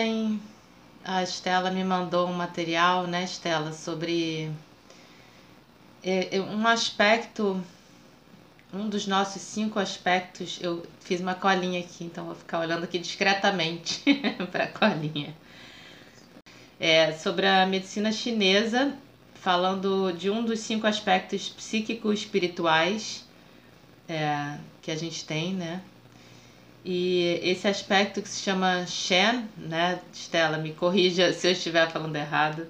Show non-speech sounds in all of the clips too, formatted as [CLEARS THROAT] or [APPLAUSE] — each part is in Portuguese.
ontem a Estela me mandou um material, né, Estela, sobre é, é, um aspecto, um dos nossos cinco aspectos. Eu fiz uma colinha aqui, então vou ficar olhando aqui discretamente [LAUGHS] para a colinha. É, sobre a medicina chinesa, falando de um dos cinco aspectos psíquico-espirituais é, que a gente tem, né? E esse aspecto que se chama Shen, né, Stella, me corrija se eu estiver falando errado,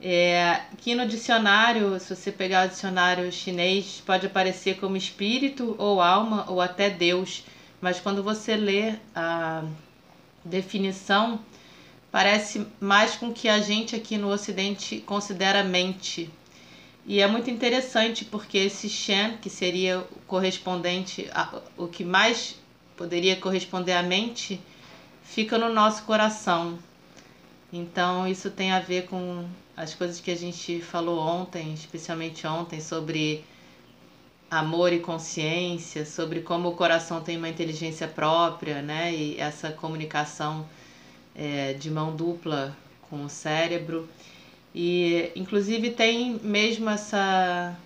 é, que no dicionário, se você pegar o dicionário chinês, pode aparecer como espírito ou alma ou até Deus, mas quando você lê a definição, parece mais com o que a gente aqui no Ocidente considera mente. E é muito interessante porque esse Shen, que seria o correspondente, a, o que mais poderia corresponder à mente, fica no nosso coração. Então, isso tem a ver com as coisas que a gente falou ontem, especialmente ontem, sobre amor e consciência, sobre como o coração tem uma inteligência própria, né? E essa comunicação é, de mão dupla com o cérebro. E, inclusive, tem mesmo essa,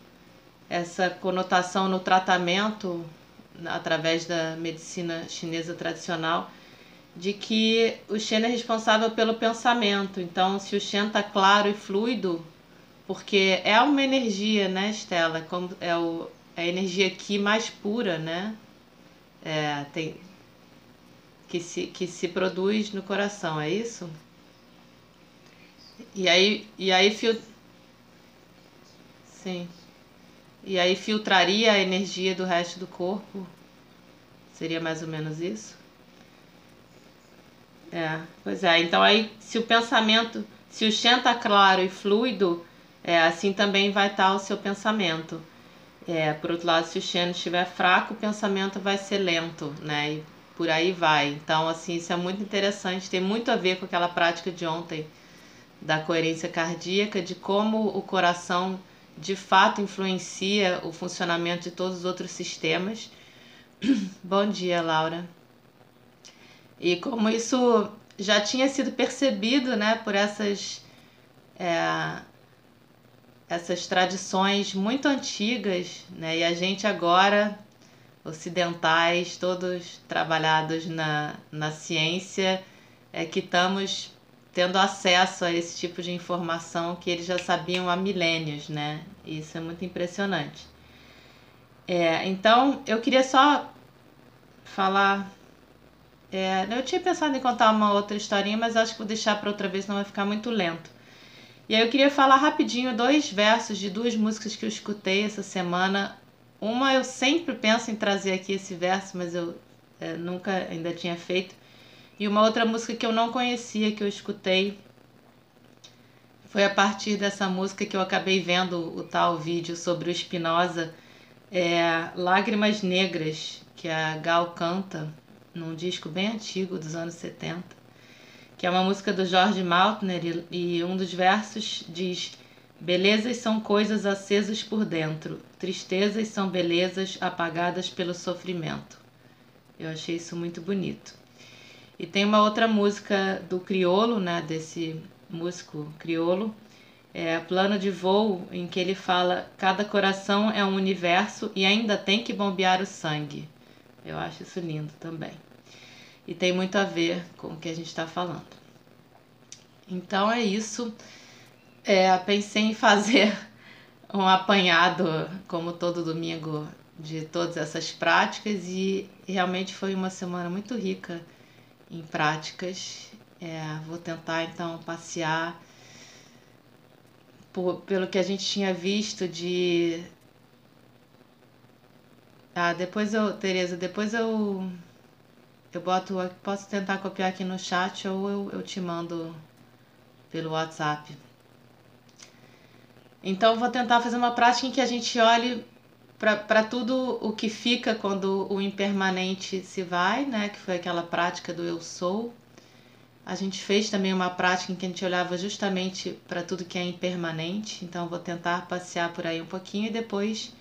essa conotação no tratamento através da medicina chinesa tradicional, de que o Shen é responsável pelo pensamento. Então, se o Shen está claro e fluido, porque é uma energia, né, Estela? Como é, o, é a energia aqui mais pura, né? É, tem, que, se, que se produz no coração, é isso? E aí, e aí fil... Sim. E aí filtraria a energia do resto do corpo? Seria mais ou menos isso? É, pois é. Então aí, se o pensamento, se o Shen tá claro e fluido, é, assim também vai estar o seu pensamento. É, por outro lado, se o Shen estiver fraco, o pensamento vai ser lento, né? E por aí vai. Então, assim, isso é muito interessante, tem muito a ver com aquela prática de ontem da coerência cardíaca, de como o coração de fato influencia o funcionamento de todos os outros sistemas. [CLEARS THROAT] Bom dia, Laura. E como isso já tinha sido percebido, né, por essas é, essas tradições muito antigas, né, e a gente agora ocidentais, todos trabalhados na, na ciência, é que estamos tendo acesso a esse tipo de informação que eles já sabiam há milênios, né? Isso é muito impressionante. É, então, eu queria só falar. É, eu tinha pensado em contar uma outra historinha, mas acho que vou deixar para outra vez, senão vai ficar muito lento. E aí eu queria falar rapidinho dois versos de duas músicas que eu escutei essa semana. Uma eu sempre penso em trazer aqui esse verso, mas eu é, nunca ainda tinha feito e uma outra música que eu não conhecia, que eu escutei, foi a partir dessa música que eu acabei vendo o tal vídeo sobre o Spinoza, é Lágrimas Negras, que a Gal canta num disco bem antigo dos anos 70, que é uma música do George Maltner e um dos versos diz: Belezas são coisas acesas por dentro, tristezas são belezas apagadas pelo sofrimento. Eu achei isso muito bonito. E tem uma outra música do Criolo, né, desse músico Criolo, é Plano de Voo, em que ele fala: cada coração é um universo e ainda tem que bombear o sangue. Eu acho isso lindo também. E tem muito a ver com o que a gente está falando. Então é isso. É, pensei em fazer [LAUGHS] um apanhado, como todo domingo, de todas essas práticas e realmente foi uma semana muito rica em práticas É, vou tentar então passear por, pelo que a gente tinha visto de. Ah, depois eu, Tereza, depois eu eu boto, posso tentar copiar aqui no chat ou eu, eu te mando pelo WhatsApp. Então vou tentar fazer uma prática em que a gente olhe para tudo o que fica quando o impermanente se vai, né? Que foi aquela prática do eu sou. A gente fez também uma prática em que a gente olhava justamente para tudo que é impermanente. Então vou tentar passear por aí um pouquinho e depois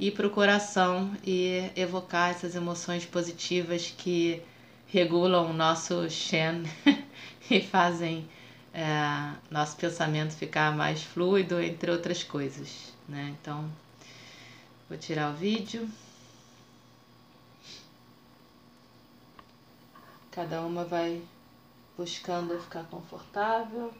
ir para o coração e evocar essas emoções positivas que regulam o nosso Shen [LAUGHS] e fazem é, nosso pensamento ficar mais fluido, entre outras coisas. Né? Então, vou tirar o vídeo. Cada uma vai buscando ficar confortável.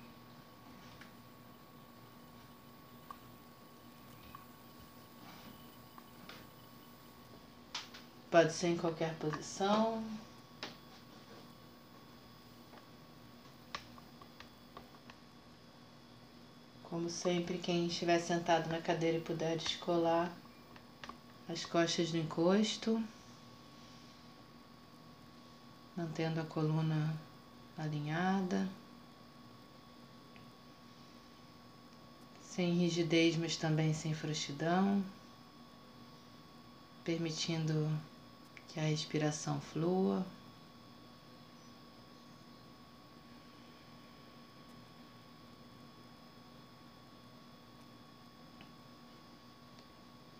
Pode ser em qualquer posição. Como sempre, quem estiver sentado na cadeira e puder descolar as costas do encosto, mantendo a coluna alinhada, sem rigidez, mas também sem frouxidão, permitindo que a respiração flua.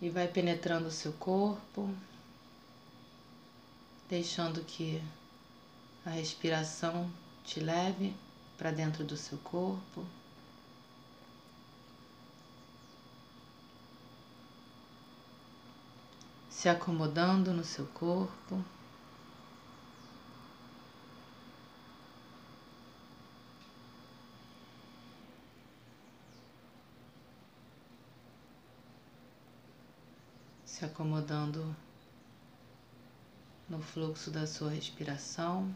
E vai penetrando o seu corpo, deixando que a respiração te leve para dentro do seu corpo. Se acomodando no seu corpo. Se acomodando no fluxo da sua respiração.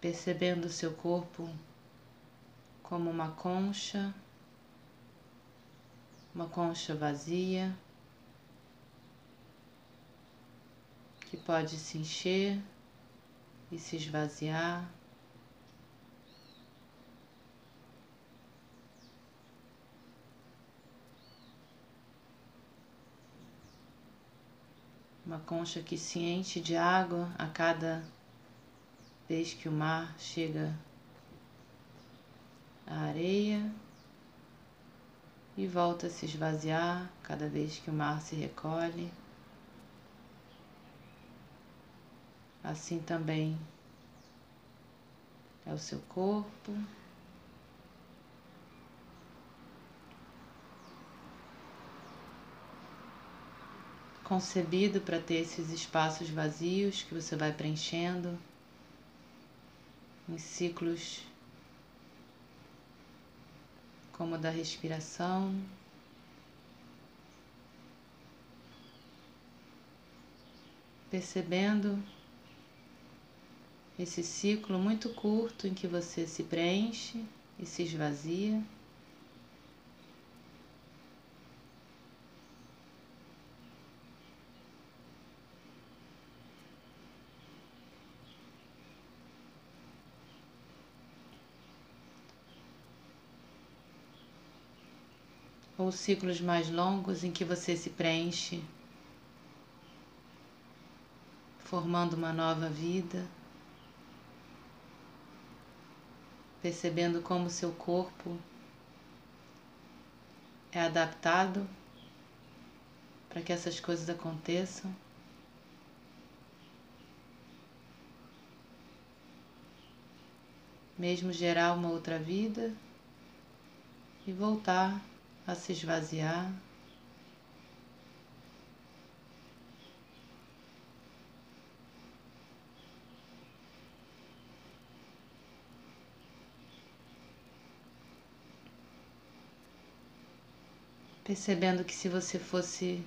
Percebendo seu corpo como uma concha uma concha vazia que pode se encher e se esvaziar. Uma concha que se enche de água a cada vez que o mar chega à areia e volta a se esvaziar cada vez que o mar se recolhe. Assim também é o seu corpo. Concebido para ter esses espaços vazios que você vai preenchendo em ciclos como da respiração. Percebendo esse ciclo muito curto em que você se preenche e se esvazia. Ou ciclos mais longos em que você se preenche, formando uma nova vida, percebendo como seu corpo é adaptado para que essas coisas aconteçam. Mesmo gerar uma outra vida e voltar a se esvaziar. Percebendo que se você fosse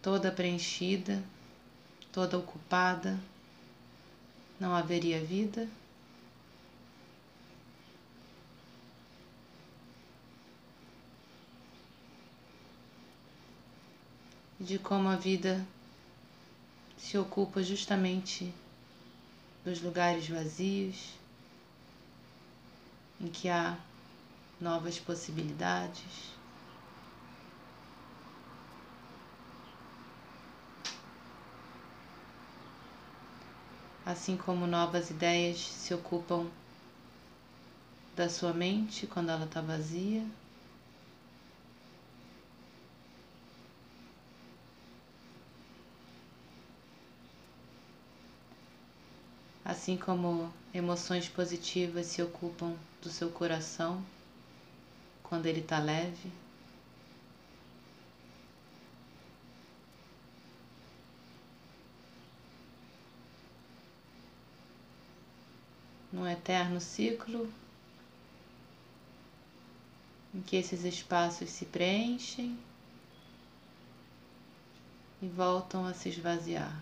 toda preenchida, toda ocupada, não haveria vida. De como a vida se ocupa justamente dos lugares vazios, em que há novas possibilidades. Assim como novas ideias se ocupam da sua mente quando ela está vazia. Assim como emoções positivas se ocupam do seu coração quando ele está leve. Num eterno ciclo em que esses espaços se preenchem e voltam a se esvaziar.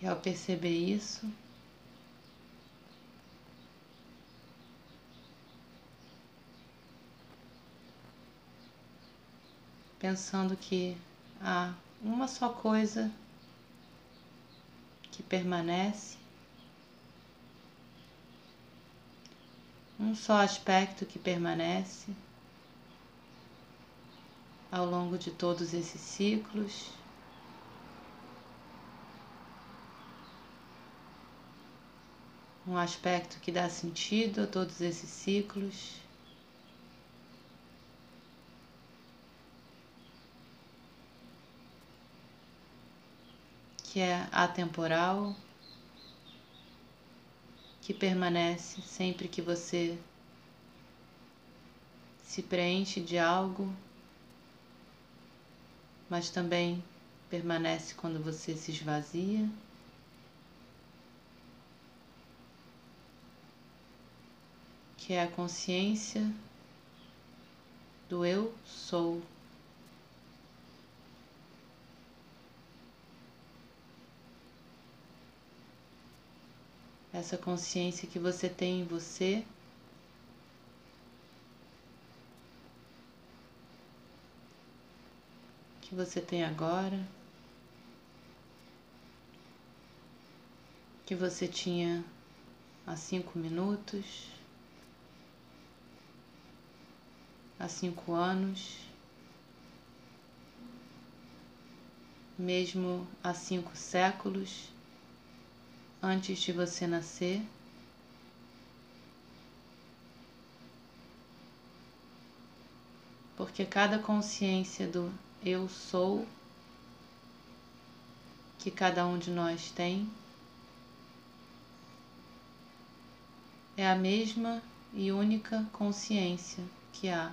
E ao perceber isso, pensando que há uma só coisa que permanece, um só aspecto que permanece ao longo de todos esses ciclos. Um aspecto que dá sentido a todos esses ciclos. Que é atemporal, que permanece sempre que você se preenche de algo, mas também permanece quando você se esvazia. Que é a consciência do eu sou. Essa consciência que você tem em você. Que você tem agora. Que você tinha há cinco minutos. Há cinco anos, mesmo há cinco séculos. Antes de você nascer. Porque cada consciência do eu sou que cada um de nós tem é a mesma e única consciência que há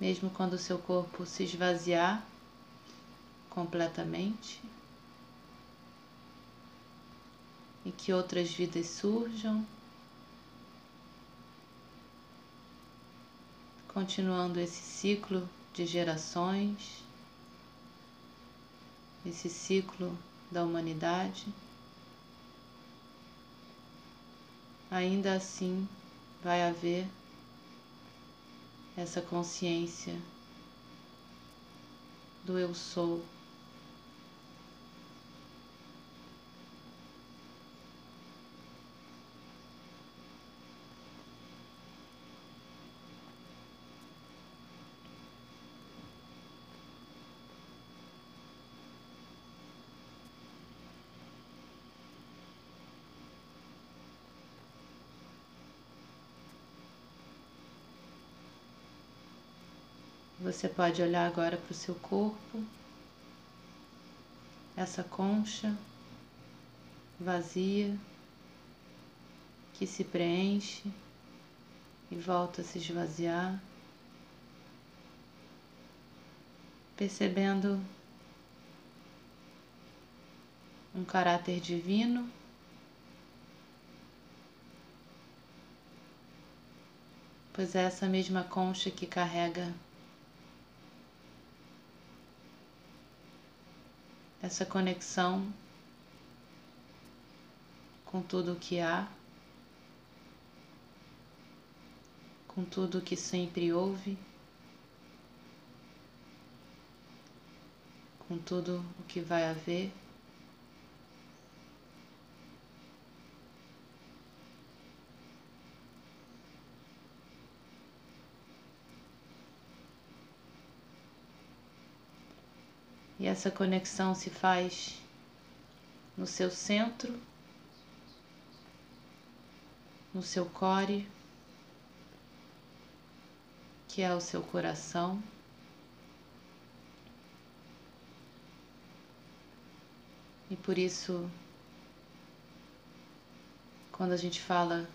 mesmo quando seu corpo se esvaziar completamente e que outras vidas surjam, continuando esse ciclo de gerações, esse ciclo da humanidade. Ainda assim vai haver essa consciência do eu sou. Você pode olhar agora para o seu corpo, essa concha vazia que se preenche e volta a se esvaziar, percebendo um caráter divino. Pois é essa mesma concha que carrega essa conexão com tudo o que há, com tudo o que sempre houve, com tudo o que vai haver. E essa conexão se faz no seu centro, no seu core, que é o seu coração. E por isso, quando a gente fala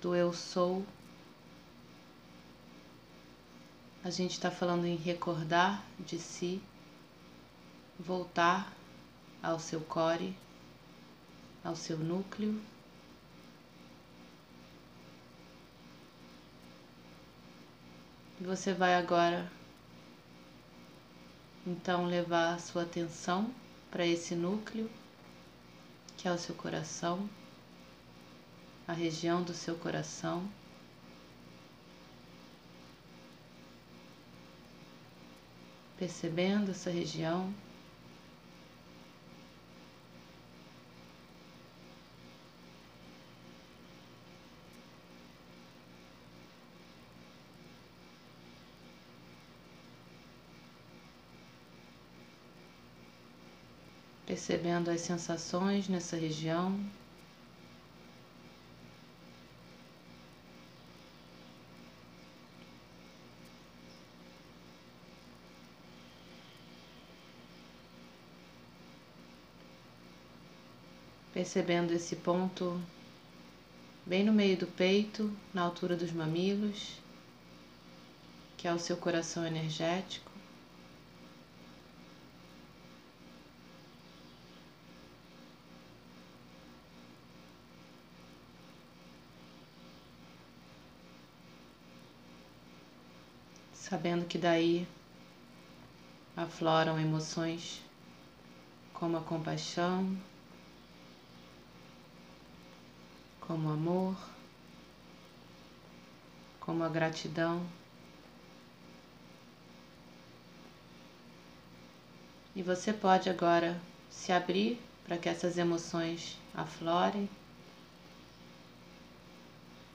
do eu sou, a gente está falando em recordar de si voltar ao seu core, ao seu núcleo. E você vai agora então levar a sua atenção para esse núcleo, que é o seu coração, a região do seu coração. Percebendo essa região. Percebendo as sensações nessa região. Percebendo esse ponto bem no meio do peito, na altura dos mamilos, que é o seu coração energético. Sabendo que daí afloram emoções como a compaixão, como o amor, como a gratidão. E você pode agora se abrir para que essas emoções aflorem.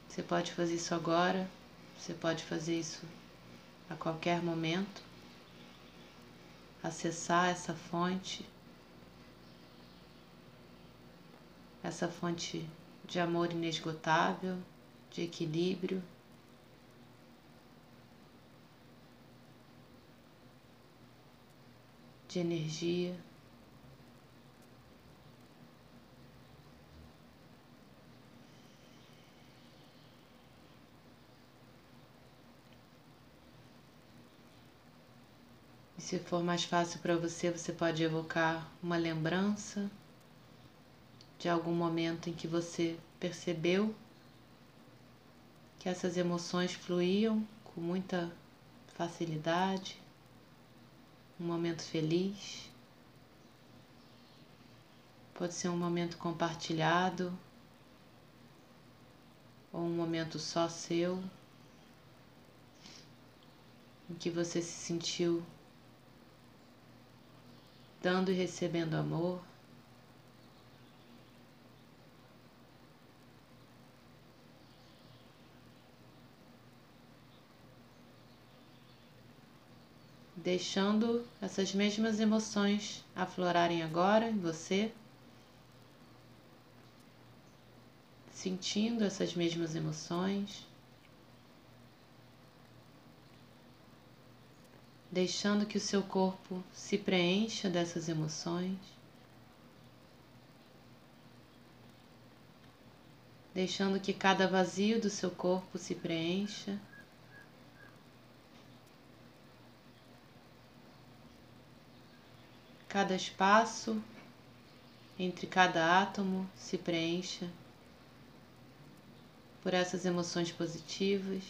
Você pode fazer isso agora, você pode fazer isso a qualquer momento, acessar essa fonte, essa fonte de amor inesgotável, de equilíbrio. De energia. Se for mais fácil para você, você pode evocar uma lembrança de algum momento em que você percebeu que essas emoções fluíam com muita facilidade, um momento feliz. Pode ser um momento compartilhado ou um momento só seu, em que você se sentiu dando e recebendo amor. Deixando essas mesmas emoções aflorarem agora em você, sentindo essas mesmas emoções. Deixando que o seu corpo se preencha dessas emoções, deixando que cada vazio do seu corpo se preencha. Cada espaço entre cada átomo se preencha por essas emoções positivas.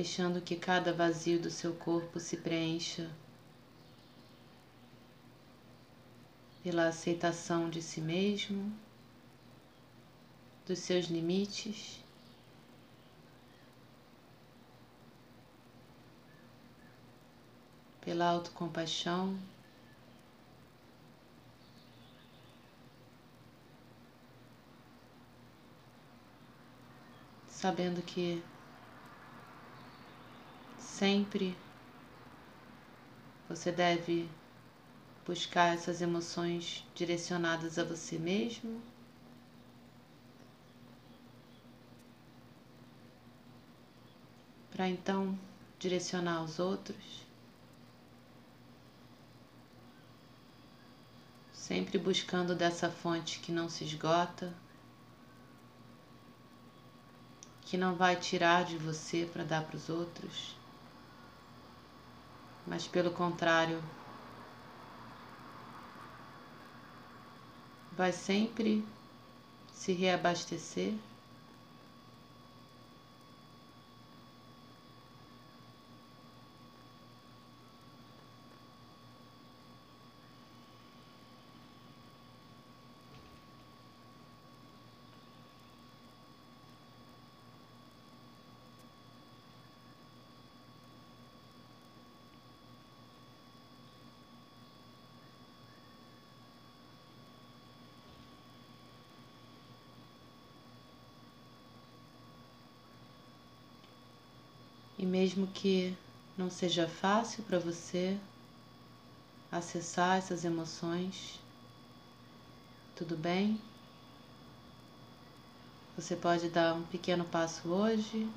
Deixando que cada vazio do seu corpo se preencha pela aceitação de si mesmo, dos seus limites. Pela autocompaixão, sabendo que Sempre você deve buscar essas emoções direcionadas a você mesmo. Para então direcionar aos outros. Sempre buscando dessa fonte que não se esgota, que não vai tirar de você para dar para os outros mas pelo contrário, vai sempre se reabastecer. E mesmo que não seja fácil para você acessar essas emoções, tudo bem? Você pode dar um pequeno passo hoje,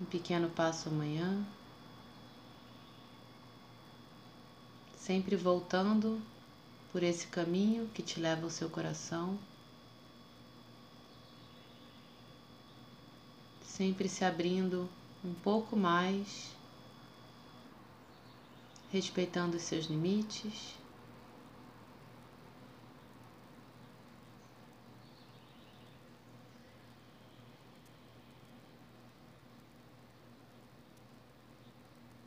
um pequeno passo amanhã, sempre voltando por esse caminho que te leva ao seu coração. Sempre se abrindo um pouco mais, respeitando os seus limites.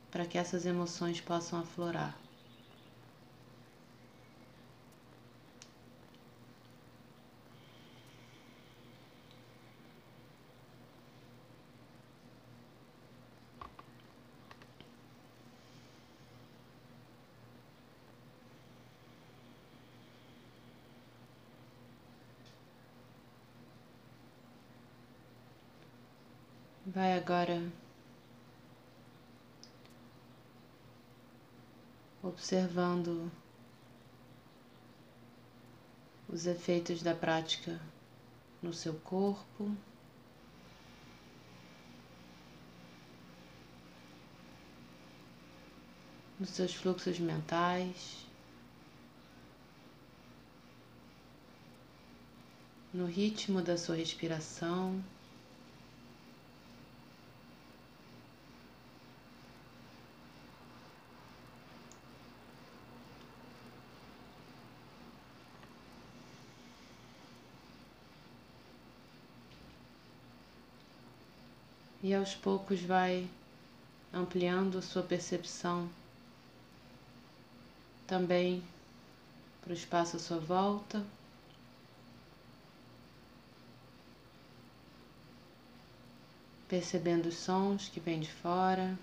Para que essas emoções possam aflorar. Vai agora observando os efeitos da prática no seu corpo. Nos seus fluxos mentais, no ritmo da sua respiração. E aos poucos vai ampliando a sua percepção também para o espaço à sua volta. Percebendo os sons que vêm de fora.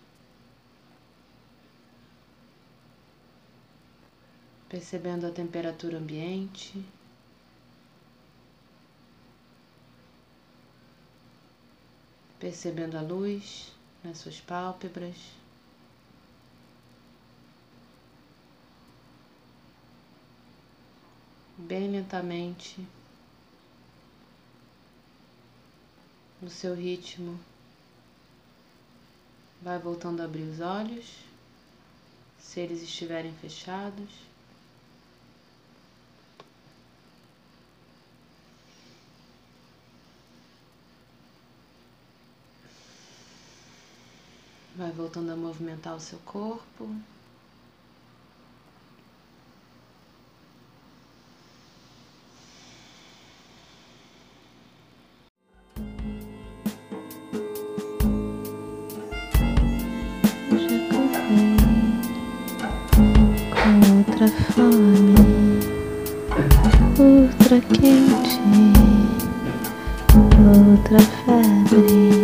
percebendo a temperatura ambiente. Percebendo a luz nas suas pálpebras. Bem lentamente, no seu ritmo, vai voltando a abrir os olhos, se eles estiverem fechados. Vai voltando a movimentar o seu corpo. Outra fome, outra quente, outra febre.